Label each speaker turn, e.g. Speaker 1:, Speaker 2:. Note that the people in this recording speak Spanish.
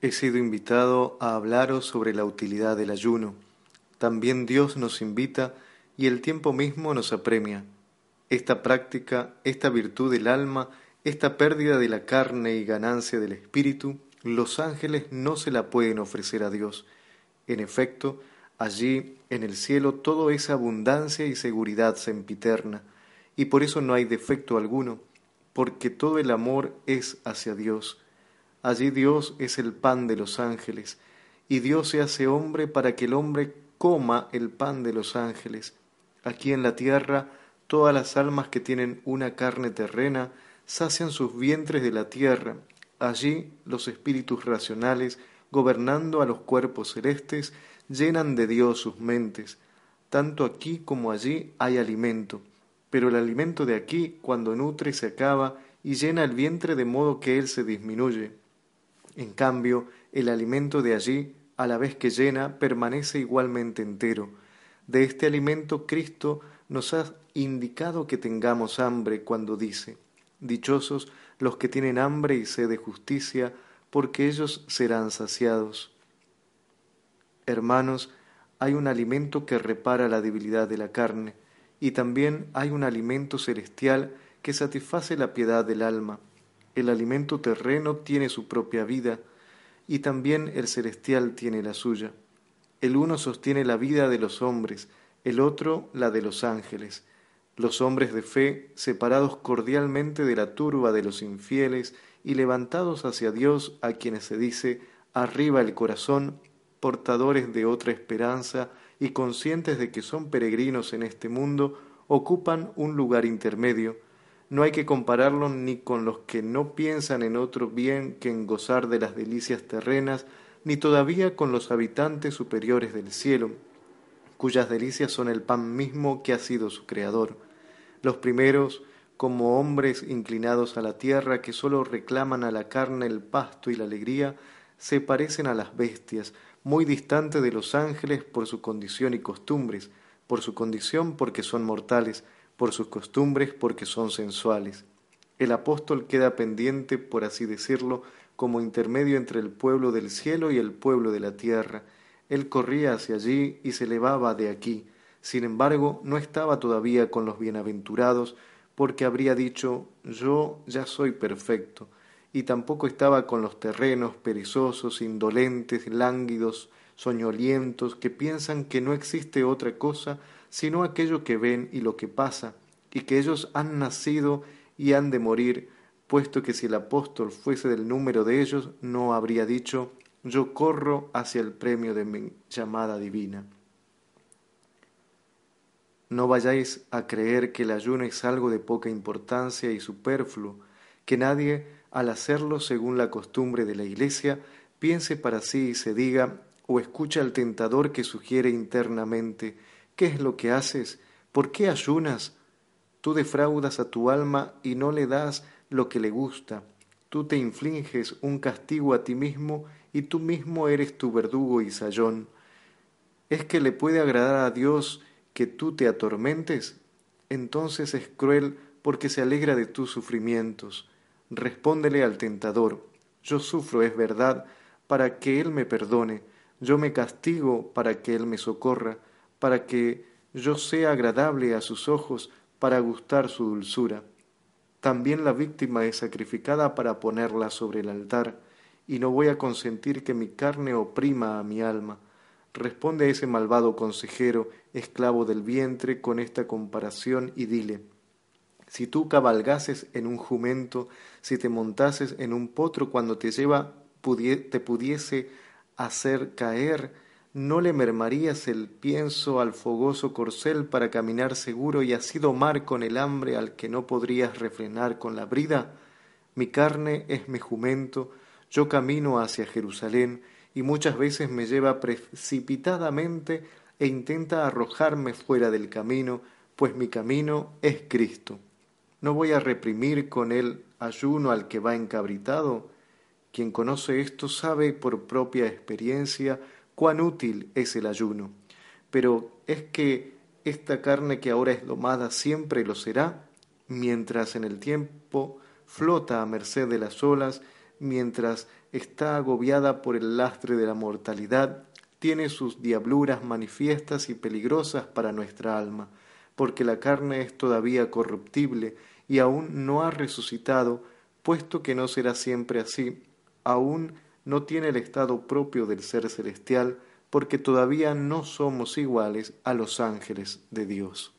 Speaker 1: He sido invitado a hablaros sobre la utilidad del ayuno. También Dios nos invita y el tiempo mismo nos apremia. Esta práctica, esta virtud del alma, esta pérdida de la carne y ganancia del espíritu, los ángeles no se la pueden ofrecer a Dios. En efecto, allí en el cielo todo es abundancia y seguridad sempiterna, y por eso no hay defecto alguno porque todo el amor es hacia Dios. Allí Dios es el pan de los ángeles, y Dios se hace hombre para que el hombre coma el pan de los ángeles. Aquí en la tierra todas las almas que tienen una carne terrena sacian sus vientres de la tierra. Allí los espíritus racionales, gobernando a los cuerpos celestes, llenan de Dios sus mentes. Tanto aquí como allí hay alimento pero el alimento de aquí, cuando nutre, se acaba y llena el vientre de modo que él se disminuye. En cambio, el alimento de allí, a la vez que llena, permanece igualmente entero. De este alimento Cristo nos ha indicado que tengamos hambre cuando dice, Dichosos los que tienen hambre y sed de justicia, porque ellos serán saciados. Hermanos, hay un alimento que repara la debilidad de la carne, y también hay un alimento celestial que satisface la piedad del alma. El alimento terreno tiene su propia vida y también el celestial tiene la suya. El uno sostiene la vida de los hombres, el otro la de los ángeles. Los hombres de fe, separados cordialmente de la turba de los infieles y levantados hacia Dios a quienes se dice arriba el corazón, portadores de otra esperanza, y conscientes de que son peregrinos en este mundo, ocupan un lugar intermedio. No hay que compararlos ni con los que no piensan en otro bien que en gozar de las delicias terrenas, ni todavía con los habitantes superiores del cielo, cuyas delicias son el pan mismo que ha sido su creador. Los primeros, como hombres inclinados a la tierra que sólo reclaman a la carne el pasto y la alegría, se parecen a las bestias, muy distante de los ángeles por su condición y costumbres, por su condición porque son mortales, por sus costumbres porque son sensuales. El apóstol queda pendiente, por así decirlo, como intermedio entre el pueblo del cielo y el pueblo de la tierra. Él corría hacia allí y se elevaba de aquí. Sin embargo, no estaba todavía con los bienaventurados, porque habría dicho yo ya soy perfecto y tampoco estaba con los terrenos perezosos, indolentes, lánguidos, soñolientos, que piensan que no existe otra cosa sino aquello que ven y lo que pasa, y que ellos han nacido y han de morir, puesto que si el apóstol fuese del número de ellos, no habría dicho yo corro hacia el premio de mi llamada divina. No vayáis a creer que el ayuno es algo de poca importancia y superfluo, que nadie al hacerlo según la costumbre de la Iglesia, piense para sí y se diga, o escucha al tentador que sugiere internamente, ¿qué es lo que haces? ¿Por qué ayunas? Tú defraudas a tu alma y no le das lo que le gusta. Tú te infliges un castigo a ti mismo y tú mismo eres tu verdugo y sayón. ¿Es que le puede agradar a Dios que tú te atormentes? Entonces es cruel porque se alegra de tus sufrimientos. Respóndele al tentador, yo sufro, es verdad, para que Él me perdone, yo me castigo para que Él me socorra, para que yo sea agradable a sus ojos, para gustar su dulzura. También la víctima es sacrificada para ponerla sobre el altar, y no voy a consentir que mi carne oprima a mi alma. Responde a ese malvado consejero, esclavo del vientre, con esta comparación y dile, si tú cabalgases en un jumento, si te montases en un potro cuando te lleva te pudiese hacer caer, no le mermarías el pienso al fogoso corcel para caminar seguro y así domar con el hambre al que no podrías refrenar con la brida? Mi carne es mi jumento, yo camino hacia Jerusalén y muchas veces me lleva precipitadamente e intenta arrojarme fuera del camino, pues mi camino es Cristo. ¿No voy a reprimir con el ayuno al que va encabritado? Quien conoce esto sabe por propia experiencia cuán útil es el ayuno. Pero es que esta carne que ahora es domada siempre lo será, mientras en el tiempo flota a merced de las olas, mientras está agobiada por el lastre de la mortalidad, tiene sus diabluras manifiestas y peligrosas para nuestra alma, porque la carne es todavía corruptible y aún no ha resucitado, puesto que no será siempre así, aún no tiene el estado propio del ser celestial, porque todavía no somos iguales a los ángeles de Dios.